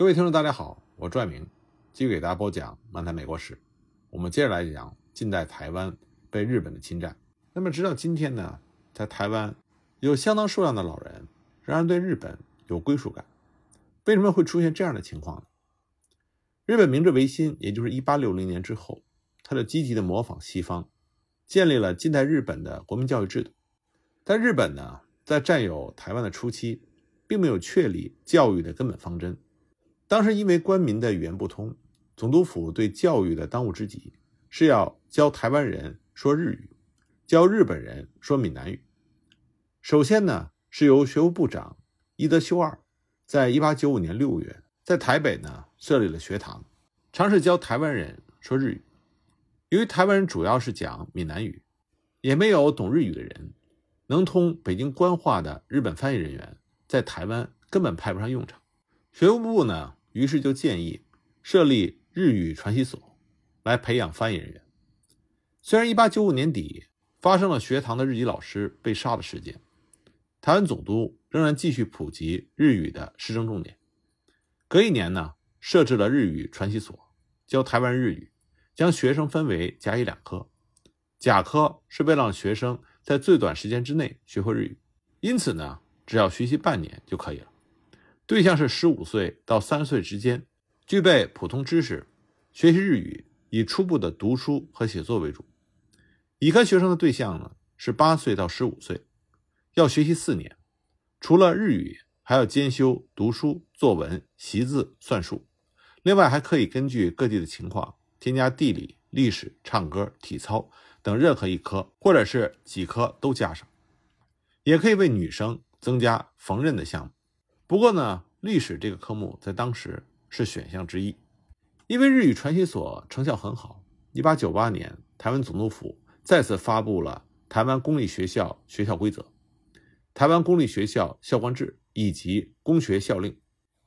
各位听众，大家好，我拽明，继续给大家播讲漫谈美国史。我们接着来讲近代台湾被日本的侵占。那么直到今天呢，在台湾有相当数量的老人仍然对日本有归属感。为什么会出现这样的情况呢？日本明治维新，也就是一八六零年之后，他就积极的模仿西方，建立了近代日本的国民教育制度。但日本呢，在占有台湾的初期，并没有确立教育的根本方针。当时因为官民的语言不通，总督府对教育的当务之急是要教台湾人说日语，教日本人说闽南语。首先呢，是由学务部长伊德修二，在一八九五年六月，在台北呢设立了学堂，尝试教台湾人说日语。由于台湾人主要是讲闽南语，也没有懂日语的人，能通北京官话的日本翻译人员在台湾根本派不上用场。学务部呢？于是就建议设立日语传习所，来培养翻译人员。虽然1895年底发生了学堂的日籍老师被杀的事件，台湾总督仍然继续普及日语的施政重点。隔一年呢，设置了日语传习所，教台湾日语，将学生分为甲乙两科。甲科是为了让学生在最短时间之内学会日语，因此呢，只要学习半年就可以了。对象是十五岁到三十岁之间，具备普通知识，学习日语以初步的读书和写作为主。乙科学生的对象呢是八岁到十五岁，要学习四年，除了日语，还要兼修读书、作文、习字、算术。另外还可以根据各地的情况，添加地理、历史、唱歌、体操等任何一科，或者是几科都加上。也可以为女生增加缝纫的项目。不过呢，历史这个科目在当时是选项之一，因为日语传习所成效很好。一八九八年，台湾总督府再次发布了《台湾公立学校学校规则》《台湾公立学校校官制》以及《公学校令》，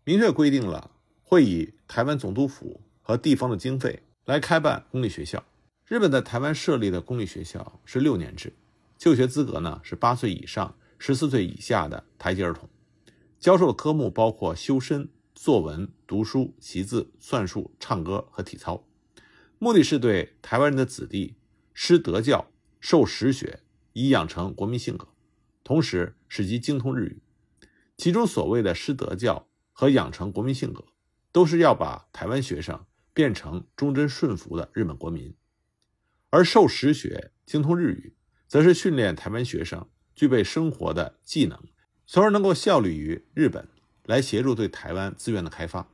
明确规定了会以台湾总督府和地方的经费来开办公立学校。日本在台湾设立的公立学校是六年制，就学资格呢是八岁以上、十四岁以下的台籍儿童。教授的科目包括修身、作文、读书、习字、算术、唱歌和体操，目的是对台湾人的子弟施德教、授实学，以养成国民性格，同时使其精通日语。其中所谓的施德教和养成国民性格，都是要把台湾学生变成忠贞顺服的日本国民；而授实学、精通日语，则是训练台湾学生具备生活的技能。从而能够效力于日本，来协助对台湾资源的开发。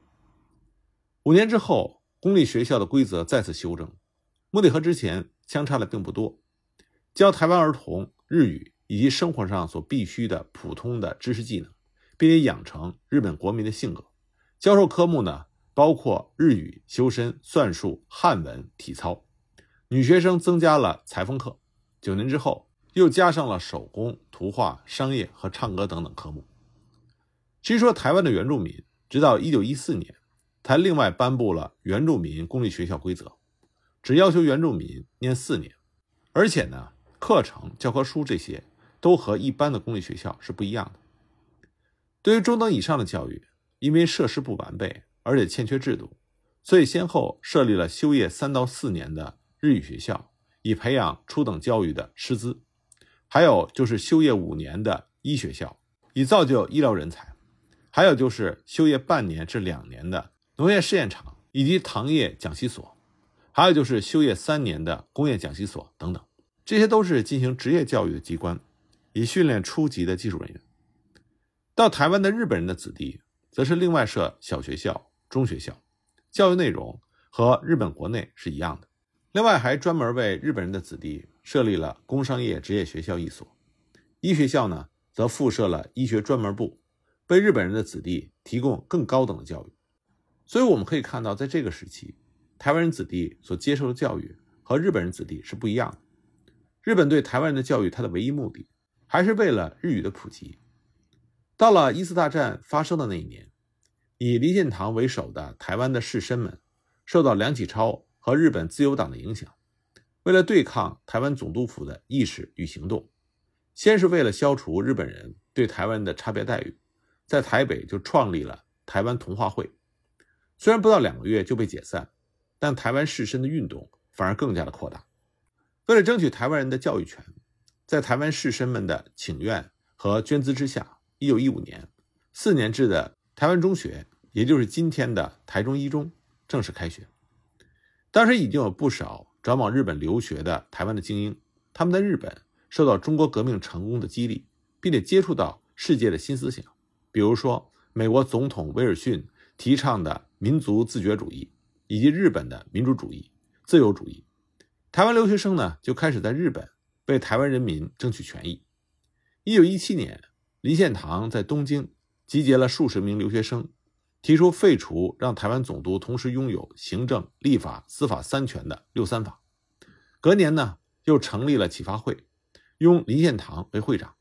五年之后，公立学校的规则再次修正，目的和之前相差的并不多，教台湾儿童日语以及生活上所必须的普通的知识技能，并且养成日本国民的性格。教授科目呢，包括日语、修身、算术、汉文、体操。女学生增加了裁缝课。九年之后。又加上了手工、图画、商业和唱歌等等科目。据说台湾的原住民直到一九一四年，才另外颁布了原住民公立学校规则，只要求原住民念四年，而且呢，课程、教科书这些都和一般的公立学校是不一样的。对于中等以上的教育，因为设施不完备，而且欠缺制度，所以先后设立了修业三到四年的日语学校，以培养初等教育的师资。还有就是修业五年的医学校，以造就医疗人才；还有就是修业半年至两年的农业试验场以及糖业讲习所；还有就是修业三年的工业讲习所等等。这些都是进行职业教育的机关，以训练初级的技术人员。到台湾的日本人的子弟，则是另外设小学校、中学校，教育内容和日本国内是一样的。另外还专门为日本人的子弟。设立了工商业职业学校一所，医学校呢则附设了医学专门部，为日本人的子弟提供更高等的教育。所以我们可以看到，在这个时期，台湾人子弟所接受的教育和日本人子弟是不一样的。日本对台湾人的教育，它的唯一目的还是为了日语的普及。到了一次大战发生的那一年，以林献堂为首的台湾的士绅们，受到梁启超和日本自由党的影响。为了对抗台湾总督府的意识与行动，先是为了消除日本人对台湾的差别待遇，在台北就创立了台湾同化会。虽然不到两个月就被解散，但台湾士绅的运动反而更加的扩大。为了争取台湾人的教育权，在台湾士绅们的请愿和捐资之下，一九一五年，四年制的台湾中学，也就是今天的台中一中，正式开学。当时已经有不少转往日本留学的台湾的精英，他们在日本受到中国革命成功的激励，并且接触到世界的新思想，比如说美国总统威尔逊提倡的民族自觉主义，以及日本的民主主义、自由主义。台湾留学生呢，就开始在日本为台湾人民争取权益。一九一七年，林献堂在东京集结了数十名留学生。提出废除让台湾总督同时拥有行政、立法、司法三权的六三法。隔年呢，又成立了启发会，拥林献堂为会长。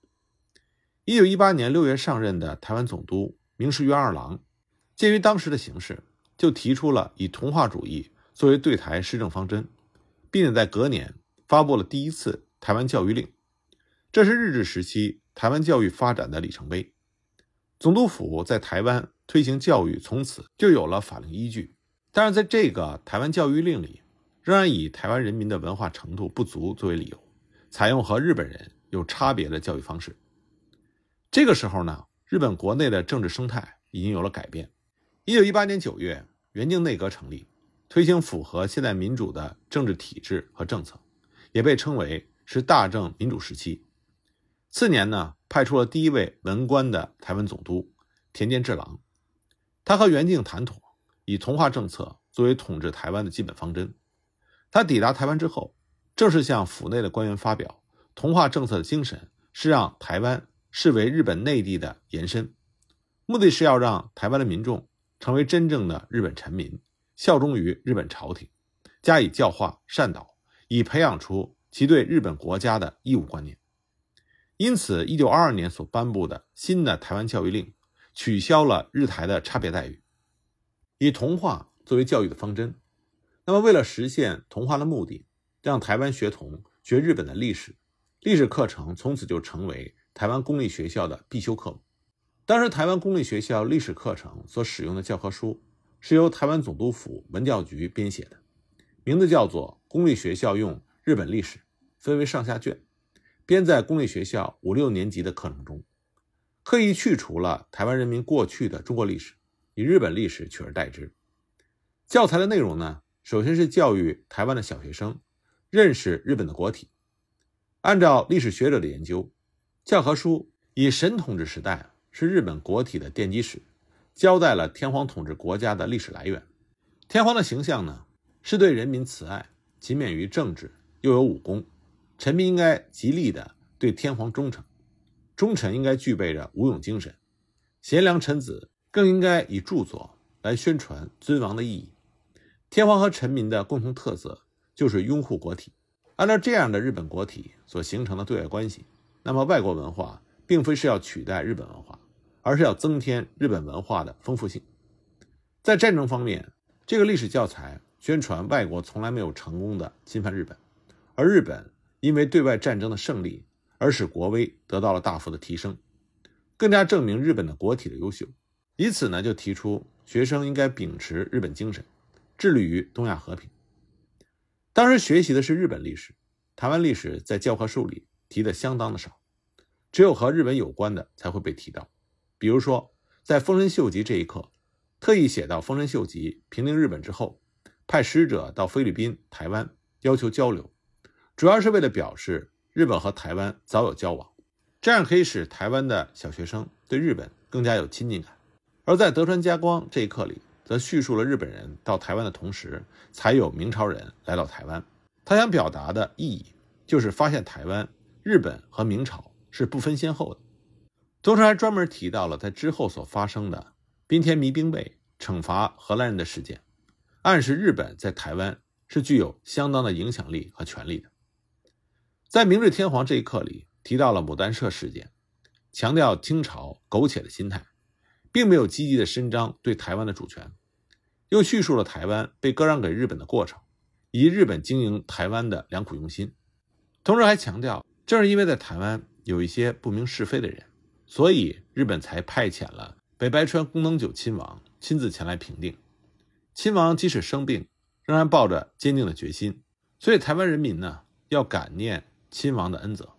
一九一八年六月上任的台湾总督明石元二郎，鉴于当时的形势，就提出了以同化主义作为对台施政方针，并且在隔年发布了第一次台湾教育令，这是日治时期台湾教育发展的里程碑。总督府在台湾。推行教育从此就有了法令依据，但是在这个台湾教育令里，仍然以台湾人民的文化程度不足作为理由，采用和日本人有差别的教育方式。这个时候呢，日本国内的政治生态已经有了改变。一九一八年九月，原定内阁成立，推行符合现代民主的政治体制和政策，也被称为是大正民主时期。次年呢，派出了第一位文官的台湾总督田间治郎。他和袁敬谈妥，以同化政策作为统治台湾的基本方针。他抵达台湾之后，正式向府内的官员发表，同化政策的精神是让台湾视为日本内地的延伸，目的是要让台湾的民众成为真正的日本臣民，效忠于日本朝廷，加以教化善导，以培养出其对日本国家的义务观念。因此，一九二二年所颁布的新的台湾教育令。取消了日台的差别待遇，以同化作为教育的方针。那么，为了实现同化的目的，让台湾学童学日本的历史，历史课程从此就成为台湾公立学校的必修课目。当时，台湾公立学校历史课程所使用的教科书是由台湾总督府文教局编写的，名字叫做《公立学校用日本历史》，分为上下卷，编在公立学校五六年级的课程中。刻意去除了台湾人民过去的中国历史，以日本历史取而代之。教材的内容呢，首先是教育台湾的小学生认识日本的国体。按照历史学者的研究，教科书以神统治时代是日本国体的奠基史，交代了天皇统治国家的历史来源。天皇的形象呢，是对人民慈爱、勤勉于政治，又有武功，臣民应该极力的对天皇忠诚。忠臣应该具备着武勇精神，贤良臣子更应该以著作来宣传尊王的意义。天皇和臣民的共同特色就是拥护国体。按照这样的日本国体所形成的对外关系，那么外国文化并非是要取代日本文化，而是要增添日本文化的丰富性。在战争方面，这个历史教材宣传外国从来没有成功的侵犯日本，而日本因为对外战争的胜利。而使国威得到了大幅的提升，更加证明日本的国体的优秀。以此呢，就提出学生应该秉持日本精神，致力于东亚和平。当时学习的是日本历史，台湾历史在教科书里提的相当的少，只有和日本有关的才会被提到。比如说，在丰臣秀吉这一课，特意写到丰臣秀吉平定日本之后，派使者到菲律宾、台湾要求交流，主要是为了表示。日本和台湾早有交往，这样可以使台湾的小学生对日本更加有亲近感。而在德川家光这一课里，则叙述了日本人到台湾的同时，才有明朝人来到台湾。他想表达的意义，就是发现台湾、日本和明朝是不分先后的。同时还专门提到了在之后所发生的滨田弥兵卫惩罚荷兰人的事件，暗示日本在台湾是具有相当的影响力和权力的。在明治天皇这一课里提到了牡丹社事件，强调清朝苟且的心态，并没有积极的伸张对台湾的主权，又叙述了台湾被割让给日本的过程，以及日本经营台湾的良苦用心。同时还强调，正是因为在台湾有一些不明是非的人，所以日本才派遣了北白川宫能久亲王亲自前来平定。亲王即使生病，仍然抱着坚定的决心，所以台湾人民呢要感念亲王的恩泽。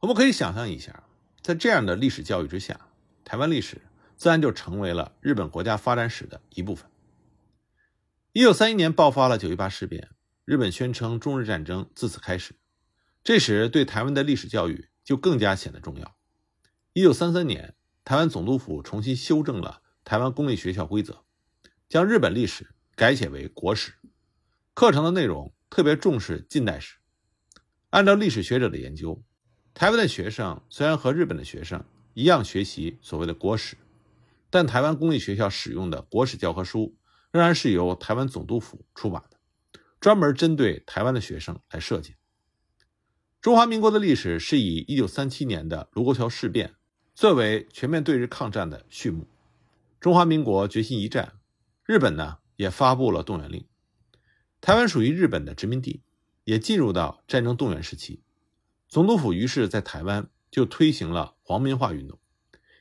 我们可以想象一下，在这样的历史教育之下，台湾历史自然就成为了日本国家发展史的一部分。一九三一年爆发了九一八事变，日本宣称中日战争自此开始。这时，对台湾的历史教育就更加显得重要。一九三三年，台湾总督府重新修正了台湾公立学校规则，将日本历史改写为国史，课程的内容特别重视近代史。按照历史学者的研究，台湾的学生虽然和日本的学生一样学习所谓的国史，但台湾公立学校使用的国史教科书。仍然是由台湾总督府出版的，专门针对台湾的学生来设计。中华民国的历史是以1937年的卢沟桥事变作为全面对日抗战的序幕。中华民国决心一战，日本呢也发布了动员令。台湾属于日本的殖民地，也进入到战争动员时期。总督府于是在台湾就推行了皇民化运动，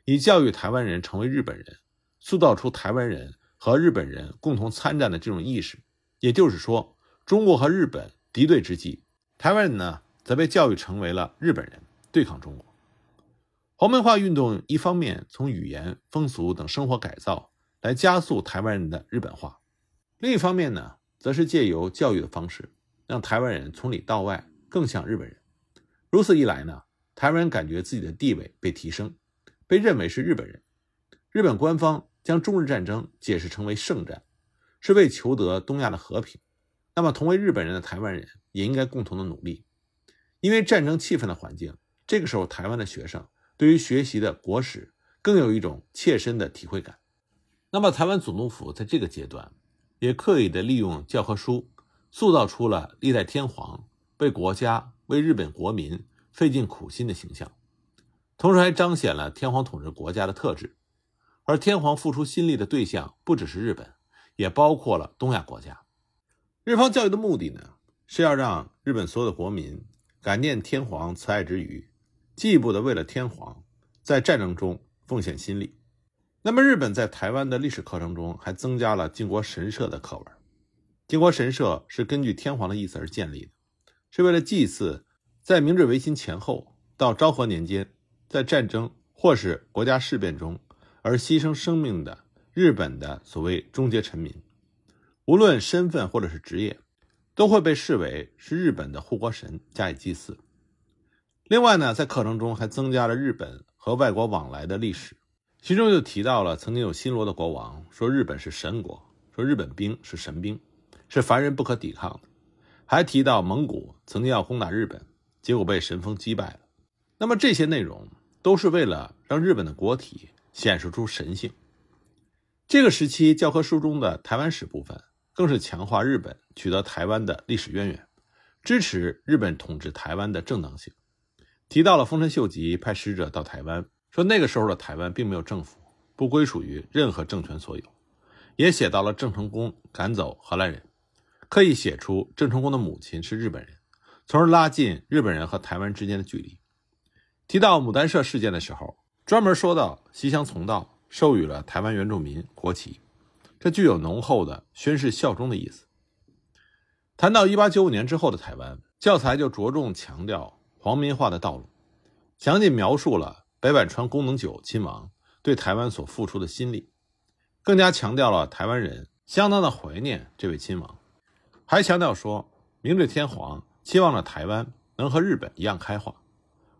以教育台湾人成为日本人，塑造出台湾人。和日本人共同参战的这种意识，也就是说，中国和日本敌对之际，台湾人呢则被教育成为了日本人，对抗中国。皇民化运动一方面从语言、风俗等生活改造来加速台湾人的日本化，另一方面呢，则是借由教育的方式，让台湾人从里到外更像日本人。如此一来呢，台湾人感觉自己的地位被提升，被认为是日本人，日本官方。将中日战争解释成为圣战，是为求得东亚的和平。那么，同为日本人的台湾人也应该共同的努力。因为战争气氛的环境，这个时候台湾的学生对于学习的国史更有一种切身的体会感。那么，台湾总督府在这个阶段也刻意的利用教科书，塑造出了历代天皇为国家、为日本国民费尽苦心的形象，同时还彰显了天皇统治国家的特质。而天皇付出心力的对象不只是日本，也包括了东亚国家。日方教育的目的呢，是要让日本所有的国民感念天皇慈爱之余，进一步的为了天皇在战争中奉献心力。那么，日本在台湾的历史课程中还增加了靖国神社的课文。靖国神社是根据天皇的意思而建立的，是为了祭祀在明治维新前后到昭和年间在战争或是国家事变中。而牺牲生命的日本的所谓终结臣民，无论身份或者是职业，都会被视为是日本的护国神加以祭祀。另外呢，在课程中还增加了日本和外国往来的历史，其中就提到了曾经有新罗的国王说日本是神国，说日本兵是神兵，是凡人不可抵抗的，还提到蒙古曾经要攻打日本，结果被神风击败了。那么这些内容都是为了让日本的国体。显示出神性。这个时期教科书中的台湾史部分，更是强化日本取得台湾的历史渊源，支持日本统治台湾的正当性。提到了丰臣秀吉派使者到台湾，说那个时候的台湾并没有政府，不归属于任何政权所有。也写到了郑成功赶走荷兰人，刻意写出郑成功的母亲是日本人，从而拉近日本人和台湾之间的距离。提到牡丹社事件的时候。专门说到西乡从道授予了台湾原住民国旗，这具有浓厚的宣誓效忠的意思。谈到1895年之后的台湾，教材就着重强调皇民化的道路，详尽描述了北坂川宫能久亲王对台湾所付出的心力，更加强调了台湾人相当的怀念这位亲王，还强调说明治天皇期望着台湾能和日本一样开化。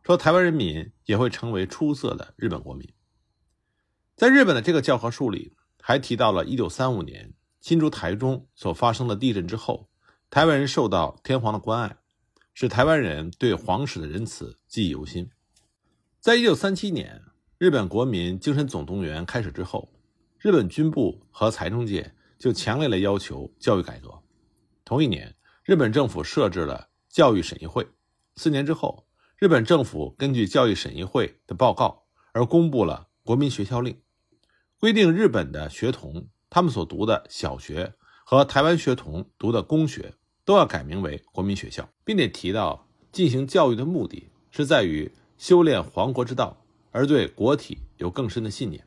说台湾人民也会成为出色的日本国民。在日本的这个教科书里，还提到了1935年新竹台中所发生的地震之后，台湾人受到天皇的关爱，使台湾人对皇室的仁慈记忆犹新。在1937年日本国民精神总动员开始之后，日本军部和财政界就强烈的要求教育改革。同一年，日本政府设置了教育审议会。四年之后。日本政府根据教育审议会的报告而公布了《国民学校令》，规定日本的学童他们所读的小学和台湾学童读的公学都要改名为国民学校，并且提到进行教育的目的是在于修炼皇国之道，而对国体有更深的信念。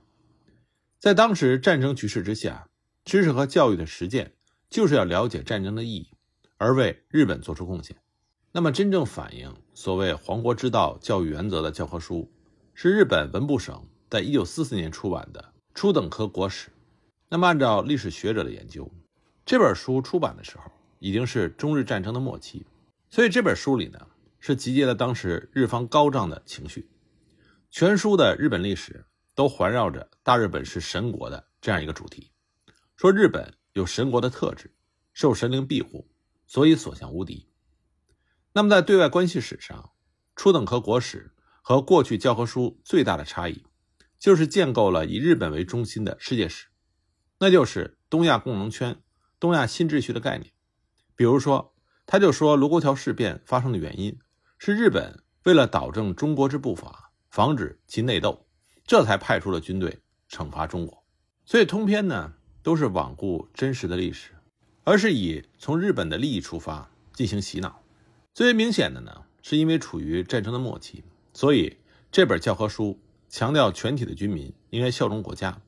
在当时战争局势之下，知识和教育的实践就是要了解战争的意义，而为日本做出贡献。那么，真正反映所谓“皇国之道”教育原则的教科书，是日本文部省在一九四四年出版的《初等科国史》。那么，按照历史学者的研究，这本书出版的时候已经是中日战争的末期，所以这本书里呢是集结了当时日方高涨的情绪。全书的日本历史都环绕着大日本是神国的这样一个主题，说日本有神国的特质，受神灵庇护，所以所向无敌。那么在对外关系史上，初等科国史和过去教科书最大的差异，就是建构了以日本为中心的世界史，那就是东亚共荣圈、东亚新秩序的概念。比如说，他就说卢沟桥事变发生的原因是日本为了导正中国之步伐。防止其内斗，这才派出了军队惩罚中国。所以通篇呢都是罔顾真实的历史，而是以从日本的利益出发进行洗脑。最为明显的呢，是因为处于战争的末期，所以这本教科书强调全体的军民应该效忠国家，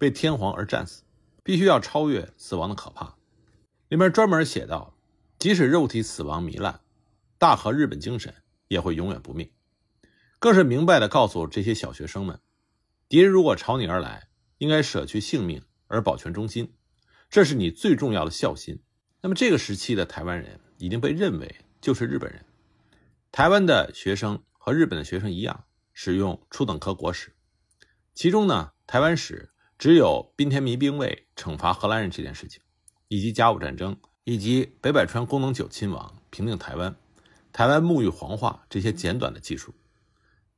为天皇而战死，必须要超越死亡的可怕。里面专门写到，即使肉体死亡糜烂，大和日本精神也会永远不灭。更是明白地告诉这些小学生们：敌人如果朝你而来，应该舍去性命而保全忠心，这是你最重要的孝心。那么，这个时期的台湾人已经被认为就是日本人。台湾的学生和日本的学生一样，使用初等科国史，其中呢，台湾史只有滨田民兵卫惩罚荷兰人这件事情，以及甲午战争，以及北百川宫能久亲王平定台湾、台湾沐浴黄化这些简短的技术。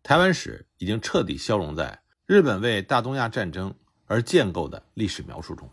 台湾史已经彻底消融在日本为大东亚战争而建构的历史描述中。